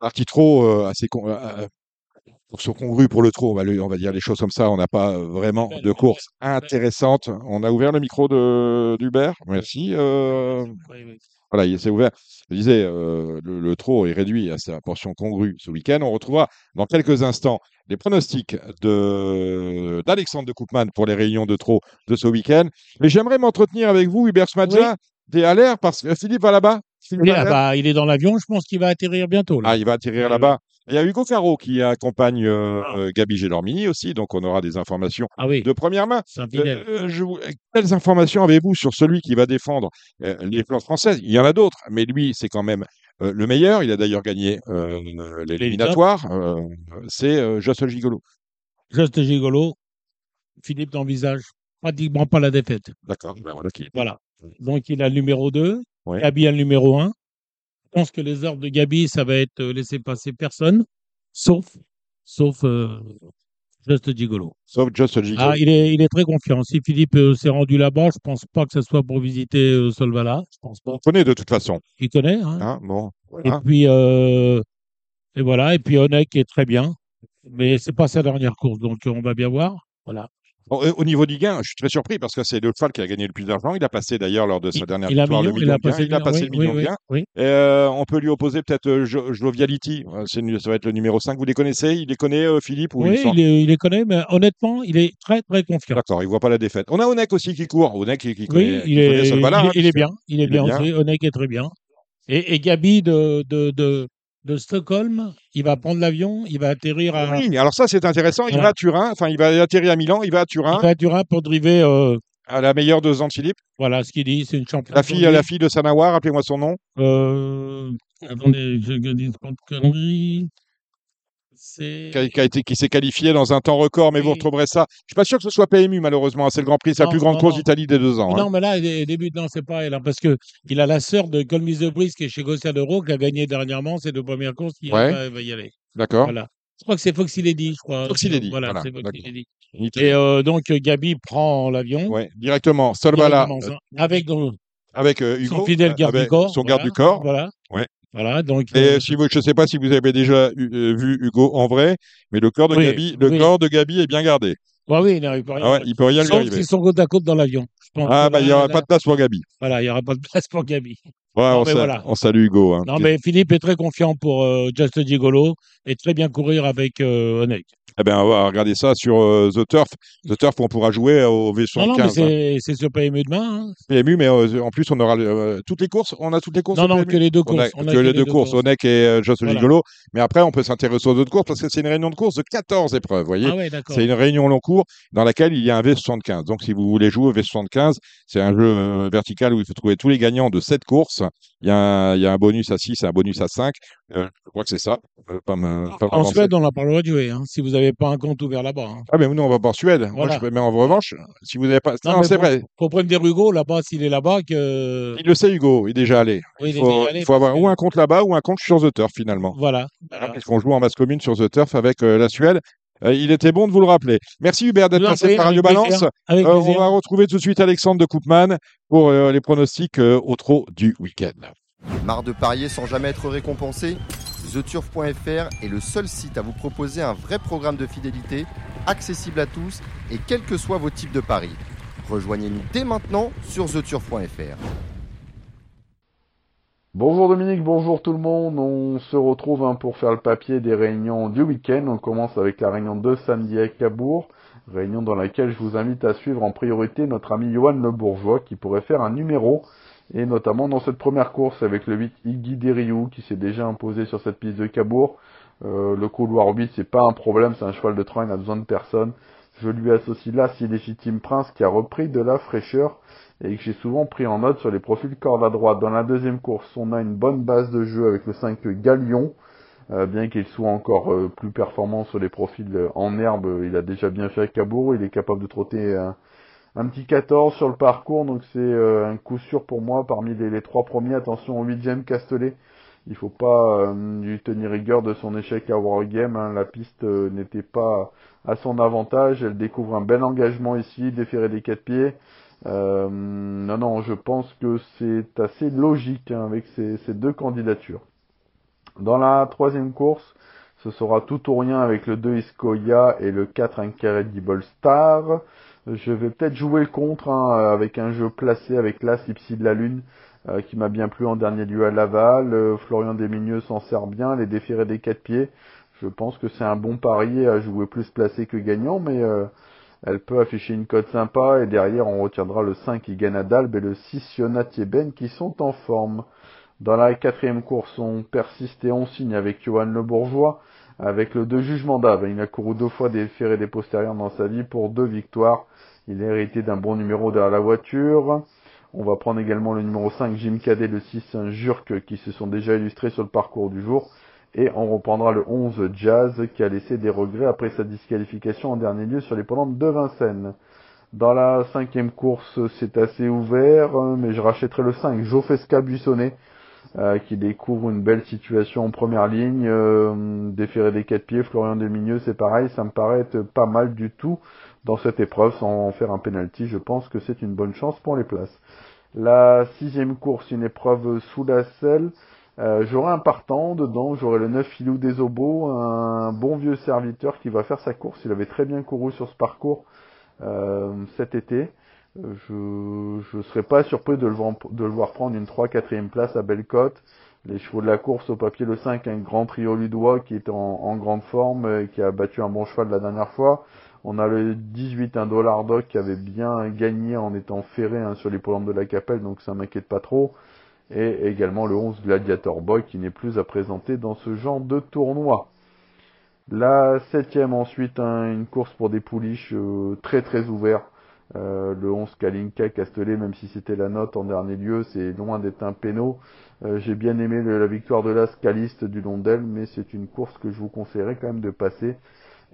partie trop euh, assez con- euh, euh, pour congru pour le trop, on va, le- on va dire les choses comme ça. On n'a pas vraiment de course intéressante. On a ouvert le micro de d'Hubert. Merci. euh, Oui, oui. voilà, il s'est ouvert. Je disais, euh, le, le trot est réduit à sa portion congrue ce week-end. On retrouvera dans quelques instants les pronostics de d'Alexandre de Koopman pour les réunions de trot de ce week-end. Mais j'aimerais m'entretenir avec vous, Hubert Smadja, des à l'air parce que Philippe va là-bas? Ah là- bah, il est dans l'avion, je pense qu'il va atterrir bientôt. Là. Ah, il va atterrir Oui, là-bas. Il y a Hugo Caro qui accompagne euh, Ah. euh, Gabi Gélormini aussi, donc on aura des informations Ah oui, de première main. Euh, euh, je Quelles informations avez-vous sur celui qui va défendre euh, les plans françaises? Il y en a d'autres, mais lui, c'est quand même euh, le meilleur. Il a d'ailleurs gagné euh, l'éliminatoire. Euh, c'est euh, Jocelyn Gigolo. Juste gigolo. Philippe n'envisage pratiquement pas la défaite. D'accord. Ben voilà qui- Voilà. Donc, il a le numéro 2. Ouais. Gabi le numéro 1. Je pense que les ordres de Gabi, ça va être euh, laisser passer personne, sauf, sauf euh, Just Gigolo. Sauf Jocelyn Gigolo. Ah, il est, il est très confiant. Si Philippe euh, s'est rendu là-bas, je pense pas que ce soit pour visiter euh, Solvala. Je pense pas. On connaît de toute façon. Il connaît. Hein. Hein, bon, Et puis, euh, et voilà. Et puis, Onek est très bien. Mais c'est pas sa dernière course, donc on va bien voir. Voilà. Au niveau du gain, je suis très surpris parce que c'est le cheval qui a gagné le plus d'argent. Il a passé d'ailleurs lors de sa Il, dernière il a victoire million, le il million a de gain. passé, Il a passé le million oui, de gain. oui. Euh, on peut lui opposer peut-être euh, Jo- Joviality. Euh, ça va être le numéro 5. Vous les connaissez? Il les connaît, euh, Philippe ou Oui, sont- il, les connaît, mais honnêtement, il est très, très confiant. D'accord, il voit pas la défaite. On a Onek aussi qui court. Onek qui, qui connaît, qui il connaît est, il, hein, il bien. Il est bien bien. aussi. Onek est très bien. Et, et Gabi de, de, de, de Stockholm, il va prendre l'avion, il va atterrir à, Oui, alors ça c'est intéressant. Il Voilà. va à Turin. Enfin, il va atterrir à Milan. Il va à Turin il va à Turin pour driver, euh, à la meilleure de Philippe. voilà ce qu'il dit, c'est une championne. La fille, la fille de Sanawar. Rappelez-moi son nom. Euh, attendez, je dis de conneries. Qui, a- qui a été, qui s'est qualifié dans un temps record, mais vous retrouverez ça. Je suis pas sûr que ce soit PMU malheureusement. C'est le Grand Prix. C'est la plus grande non, course d'Italie des deux ans. hein. Non, mais là, il débute, non, c'est pas elle, hein, parce que il a la sœur de Colmise de Brise qui est chez Gossia d'Euro, qui a gagné dernièrement ses deux premières courses, Ouais. va, va y aller. D'accord. Voilà. Je crois que c'est Foxy Lady, je crois. Foxy Lady, Voilà, voilà, c'est Foxy. Lady. Et euh, donc, Gabi prend l'avion. Ouais, directement. Solvala avec euh, avec euh, Hugo. son fidèle garde avec du corps. Son garde voilà, du corps. Voilà. Ouais. Voilà, donc. Et euh, si vous, je ne sais pas si vous avez déjà eu- euh, vu Hugo en vrai, mais le corps de Oui, Gabi, le oui. corps de Gabi est bien gardé. bah oui, non, il peut rien. Ah ouais, il peut rien lui Sauf arriver. s'ils sont côte à côte dans l'avion. Pense Ah bah il n'y aura pas de place pour Gabi. Voilà, il n'y aura pas de place pour Gabi. Ouais, Non, on, voilà. on salue Hugo. hein. Non, mais Philippe est très confiant pour euh, Just Gigolo et très bien courir avec euh, Onek. Eh ben, on va regarder ça sur euh, The Turf. The Turf, on pourra jouer au V75. Non, non, mais hein. c'est c'est sur PMU demain. hein. PMU, mais euh, en plus, on aura euh, toutes les courses. On a toutes les courses Non, non, que les deux On a courses. On a que les deux courses, Onek et euh, Joss Voilà. Gigolo. Mais après, on peut s'intéresser aux autres courses parce que c'est une réunion de course de 14 épreuves. Vous voyez Ah ouais. C'est une réunion long cours dans laquelle il y a un V75. Donc, si vous voulez jouer au V75, c'est un jeu euh, vertical où il faut trouver tous les gagnants de 7 courses. Il y a un, il y a un bonus à 6 et un bonus à 5. Euh, je crois que c'est ça. Euh, pas me- pas En. Suède, on n'a pas le droit de jouer, hein, si vous n'avez pas un compte ouvert là-bas. hein. Ah, mais nous, on va pas en Suède. Moi, je, mais en revanche, si vous n'avez pas. Non, Non, c'est vrai. Faut prévenir Hugo là-bas, s'il est là-bas, que. Il le sait, Hugo. Il est déjà allé. Oui, il faut, allé avoir parce ou un compte là-bas ou un compte sur The Turf, finalement. Voilà. Voilà. Puisqu'on joue en masse commune sur The Turf avec euh, la Suède. Euh, il était bon de vous le rappeler. Merci Hubert d'être passé par Radio Balance. Euh, on va retrouver tout de suite Alexandre de Koopman pour euh, les pronostics euh, au trot du week-end. Marre de parier sans jamais être récompensé? TheTurf.fr est le seul site à vous proposer un vrai programme de fidélité, accessible à tous et quels que soient vos types de paris. Rejoignez-nous dès maintenant sur TheTurf.fr. Bonjour Dominique, bonjour tout le monde. On se retrouve hein, pour faire le papier des réunions du week-end. On commence avec la réunion de samedi à Cabourg, réunion dans laquelle je vous invite à suivre en priorité notre ami Johan Le Bourgeois qui pourrait faire un numéro, et notamment dans cette première course avec le 8 Iggy Deriou qui s'est déjà imposé sur cette piste de Cabourg. Euh, le couloir 8 c'est pas un problème, c'est un cheval de train, il n'a besoin de personne. Je lui associe là si légitime Prince qui a repris de la fraîcheur et que j'ai souvent pris en note sur les profils corde à droite. Dans la deuxième course, on a une bonne base de jeu avec le 5 Galion, euh, bien qu'il soit encore euh, plus performant sur les profils euh, en herbe, il a déjà bien fait Cabourg, il est capable de trotter un, petit 14 sur le parcours, donc c'est un coup sûr pour moi parmi les, trois premiers. Attention au 8 Castellet, il faut pas euh, lui tenir rigueur de son échec à Wargame, hein. la piste euh, n'était pas à son avantage, elle découvre un bel engagement ici, déféré des quatre pieds. Euh, non, non, je pense que c'est assez logique hein, avec ces, deux candidatures. Dans la troisième course, ce sera tout ou rien avec le 2 Iscoya et le 4 Incredible Star. Je vais peut-être jouer contre hein, avec un jeu placé avec l'As Ipsy de la Lune euh, qui m'a bien plu en dernier lieu à Laval. Euh, Florian Desmigneux s'en sert bien, les déférés des quatre pieds. Je pense que c'est un bon pari à jouer plus placé que gagnant, mais euh, elle peut afficher une cote sympa et derrière on retiendra le 5 Igana Dalbe et le 6 Siona Ben qui sont en forme. Dans la quatrième course, on persiste et on signe avec Johan Le Bourgeois, avec le 2 Jugement d'Ave. Il a couru deux fois des ferrés des postérieurs dans sa vie pour deux victoires. Il est hérité d'un bon numéro derrière la voiture. On va prendre également le numéro 5 Jim Cadet, le 6 Saint-Jurk qui se sont déjà illustrés sur le parcours du jour. Et on reprendra le 11 Jazz qui a laissé des regrets après sa disqualification en dernier lieu sur les pendantes de Vincennes. Dans la cinquième course, c'est assez ouvert, mais je rachèterai le 5 Jofesca Buissonnet euh, qui découvre une belle situation en première ligne. Euh, déféré des quatre pieds, Florian Desmigneux, c'est pareil, ça me paraît pas mal du tout dans cette épreuve sans faire un penalty. Je pense que c'est une bonne chance pour les places. La sixième course, une épreuve sous la selle. Euh, j'aurai un partant dedans, j'aurai le 9 Filou des Obos, un bon vieux serviteur qui va faire sa course. Il avait très bien couru sur ce parcours cet été. Je ne serais pas surpris de le, voir, prendre une 3-4e place à Bellecote. Les chevaux de la course au papier le 5, un grand trio ludois qui est en, grande forme, et qui a battu un bon cheval la dernière fois. On a le 18, un dollar doc qui avait bien gagné en étant ferré hein, sur les polantes de la Capelle, donc ça m'inquiète pas trop. Et également le 11 Gladiator Boy qui n'est plus à présenter dans ce genre de tournoi. La septième ensuite, une course pour des pouliches euh, très très ouvert. Euh, le 11 Kalinka Castellet, même si c'était la note en dernier lieu, c'est loin d'être un péno. Euh, j'ai bien aimé la victoire de l'As Caliste du long d'elle, mais c'est une course que je vous conseillerais quand même de passer.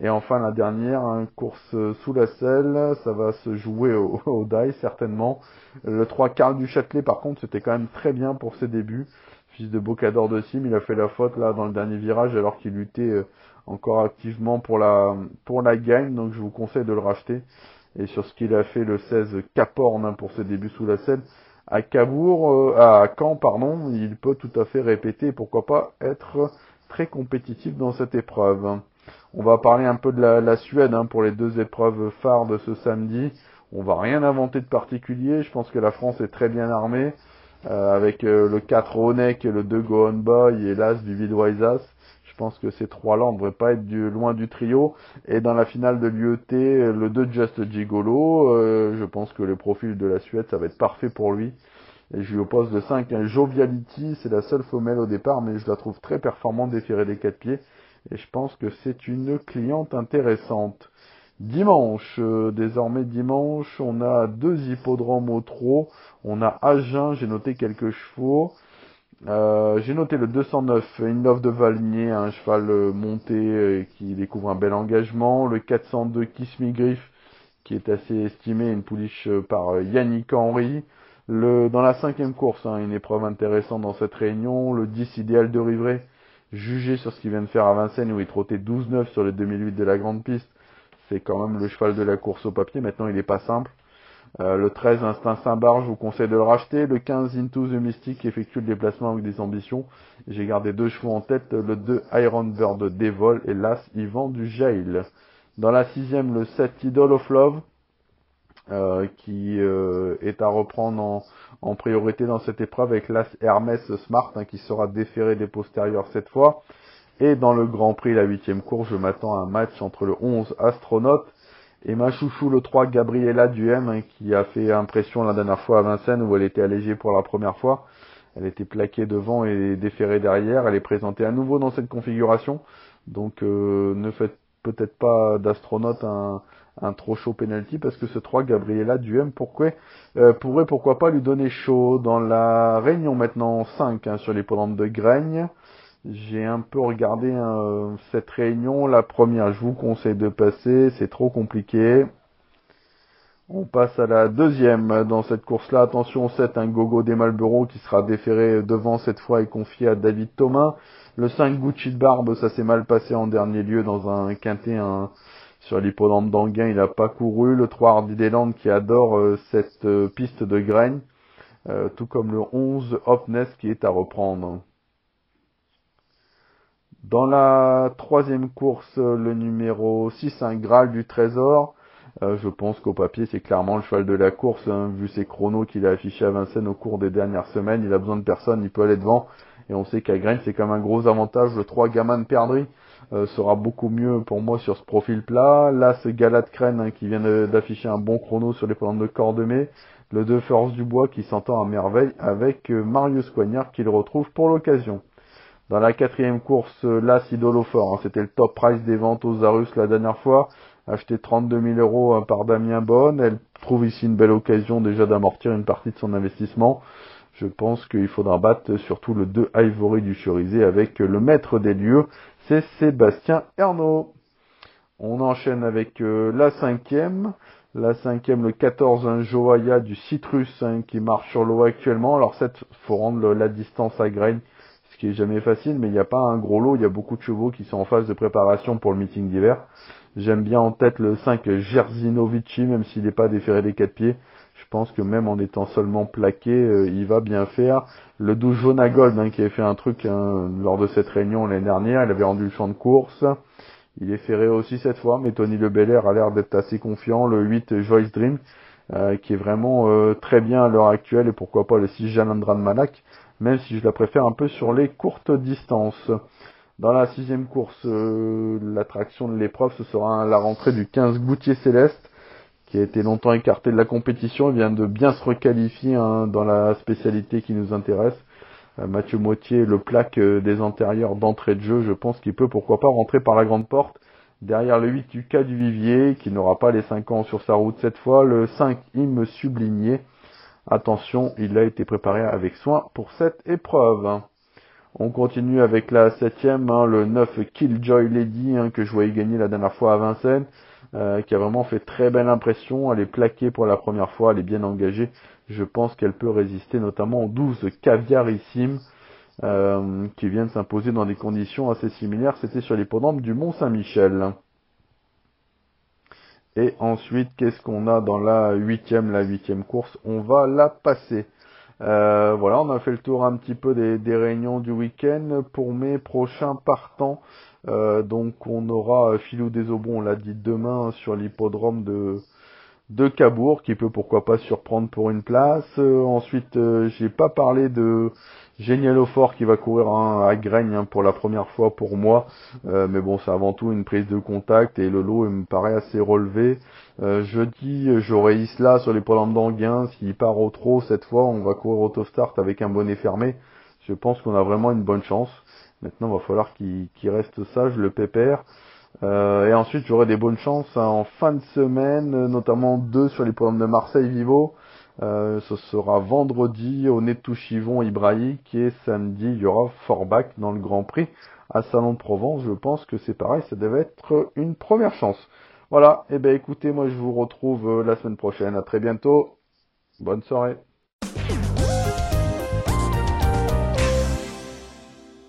Et enfin la dernière, une course sous la selle, ça va se jouer au, au die certainement. Le 3 Carl du Châtelet par contre c'était quand même très bien pour ses débuts. Fils de Bocador de Sim, il a fait la faute là dans le dernier virage alors qu'il luttait euh, encore activement pour la pour la gagne, donc je vous conseille de le racheter et sur ce qu'il a fait le 16 Caporne hein, pour ses débuts sous la selle. À Cabourg, euh, à Caen, pardon, il peut tout à fait répéter, pourquoi pas être très compétitif dans cette épreuve. On va parler un peu de la, Suède hein, pour les deux épreuves phares de ce samedi. On va rien inventer de particulier. Je pense que la France est très bien armée euh, avec euh, le 4 Honeck, le 2 Boy et l'As du Vidwaisas. Je pense que ces trois-là, on ne devrait pas être du, loin du trio. Et dans la finale de l'UET, le 2 Just Gigolo, euh, je pense que le profil de la Suède, ça va être parfait pour lui. Et je lui oppose de 5 un Joviality, c'est la seule femelle au départ, mais je la trouve très performante déférée des quatre pieds. Et je pense que c'est une cliente intéressante. Dimanche, euh, désormais dimanche, on a deux hippodromes au trot. On a Agen, j'ai noté quelques chevaux. Euh, j'ai noté le 209, Innov de Valnier, un cheval euh, monté euh, qui découvre un bel engagement. Le 402, Kiss Me Griff, qui est assez estimé, une pouliche par Yannick Henry. Le, dans la cinquième course, hein, une épreuve intéressante dans cette réunion, le 10 idéal de Rivray, jugé sur ce qu'il vient de faire à Vincennes où il trottait 12-9 sur les 2008 de la grande piste. C'est quand même le cheval de la course au papier. Maintenant, il n'est pas simple. Euh, le 13 Instinct Saint-Bar, je vous conseille de le racheter. Le 15 Into the Mystic effectue le déplacement avec des ambitions. J'ai gardé deux chevaux en tête, le 2 Iron Bird Devol et l'As Yvan du Jail. Dans la sixième, le 7 Idol of Love, euh, qui euh, est à reprendre en, priorité dans cette épreuve avec l'As Hermès Smart, hein, qui sera déféré des postérieurs cette fois. Et dans le Grand Prix, la huitième course, je m'attends à un match entre le 11 Astronaute et ma chouchou le 3, Gabriela Duhem, hein, qui a fait impression la dernière fois à Vincennes où elle était allégée pour la première fois. Elle était plaquée devant et déférée derrière. Elle est présentée à nouveau dans cette configuration. Donc euh, ne faites peut-être pas d'astronaute un, trop chaud penalty parce que ce 3 Gabriela Duhem pourquoi, euh, pourrait pourquoi pas lui donner chaud dans la réunion maintenant 5 hein, sur les polantes de Graigne. J'ai un peu regardé hein, cette réunion. La première, je vous conseille de passer. C'est trop compliqué. On passe à la deuxième dans cette course-là. Attention, 7, un gogo des Malboro qui sera déféré devant cette fois et confié à David Thomas. Le 5, Gucci de Barbe, ça s'est mal passé en dernier lieu dans un quintet sur l'hippodrome d'Anguin. Il n'a pas couru. Le 3, Hardy qui adore euh, cette euh, piste de graines. Euh, tout comme le 11, Hopness qui est à reprendre. Dans la troisième course, le numéro 6, un Graal du Trésor. Euh, je pense qu'au papier, c'est clairement le cheval de la course, hein, vu ses chronos qu'il a affichés à Vincennes au cours des dernières semaines. Il a besoin de personne, il peut aller devant. Et on sait qu'à Grain, c'est comme un gros avantage. Le 3 Gamin de Perdry euh, sera beaucoup mieux pour moi sur ce profil plat. Là, c'est Galat Crène hein, qui vient d'afficher un bon chrono sur les plantes de Cordemais. Le 2 Force du Bois qui s'entend à merveille avec euh, Marius Coignard qu'il retrouve pour l'occasion. Dans la quatrième course, là, Sidolofort, hein, c'était le top price des ventes aux Arus la dernière fois acheté 32 000 euros par Damien Bonne. Elle trouve ici une belle occasion déjà d'amortir une partie de son investissement. Je pense qu'il faudra battre surtout le 2 Ivory du Cherisé avec le maître des lieux, c'est Sébastien Ernaud. On enchaîne avec euh, la cinquième. La cinquième, le 14, un Joaya du Citrus hein, qui marche sur l'eau actuellement. Alors, il faut rendre la distance à Grain, ce qui est jamais facile, mais il n'y a pas un gros lot. Il y a beaucoup de chevaux qui sont en phase de préparation pour le meeting d'hiver. J'aime bien en tête le 5 Jerzinovici, même s'il n'est pas déféré des quatre pieds. Je pense que même en étant seulement plaqué, euh, il va bien faire. Le 12 Jonagold, hein, qui avait fait un truc hein, lors de cette réunion l'année dernière, il avait rendu le champ de course. Il est ferré aussi cette fois, mais Tony Le a l'air d'être assez confiant. Le 8 Joyce Dream, euh, qui est vraiment euh, très bien à l'heure actuelle, et pourquoi pas le 6 Jalandran Malak, même si je la préfère un peu sur les courtes distances. Dans la sixième course, euh, l'attraction de l'épreuve, ce sera la rentrée du 15 Goutier Céleste, qui a été longtemps écarté de la compétition. Il vient de bien se requalifier hein, dans la spécialité qui nous intéresse. Euh, Mathieu Moitié, le plaque euh, des antérieurs d'entrée de jeu, je pense qu'il peut pourquoi pas rentrer par la grande porte. Derrière le 8 Lucas du Vivier, qui n'aura pas les 5 ans sur sa route cette fois. Le 5 Im Sublinier. Attention, il a été préparé avec soin pour cette épreuve. On continue avec la septième, hein, le 9 Killjoy Lady hein, que je voyais gagner la dernière fois à Vincennes, euh, qui a vraiment fait très belle impression. Elle est plaquée pour la première fois, elle est bien engagée. Je pense qu'elle peut résister notamment aux 12 Caviarissime euh, qui viennent s'imposer dans des conditions assez similaires. C'était sur l'hippodrome du Mont Saint-Michel. Et ensuite, qu'est-ce qu'on a dans la huitième, la huitième course? On va la passer. Euh, voilà, on a fait le tour un petit peu des, réunions du week-end. Pour mes prochains partants, euh, donc on aura Philou des Aubons, on l'a dit demain sur l'hippodrome de, de Cabourg, qui peut pourquoi pas surprendre pour une place. Euh, ensuite, j'ai pas parlé de Génial fort qui va courir à Graigne hein, pour la première fois pour moi. Euh, mais bon, c'est avant tout une prise de contact et le lot me paraît assez relevé. Euh, jeudi, j'aurai Isla sur les poids d'Anguin. S'il part au trop cette fois, on va courir auto-start avec un bonnet fermé. Je pense qu'on a vraiment une bonne chance. Maintenant, il va falloir qu'il reste sage, le pépère. Euh, et ensuite, j'aurai des bonnes chances hein, en fin de semaine, notamment deux sur les programmes de Marseille Vivo. Euh, ce sera vendredi au Netouchivon Ibraïque et samedi il y aura Forbach dans le Grand Prix à Salon de Provence. Je pense que c'est pareil, ça devait être une première chance. Voilà, et eh ben écoutez, moi je vous retrouve euh, la semaine prochaine. À très bientôt. Bonne soirée.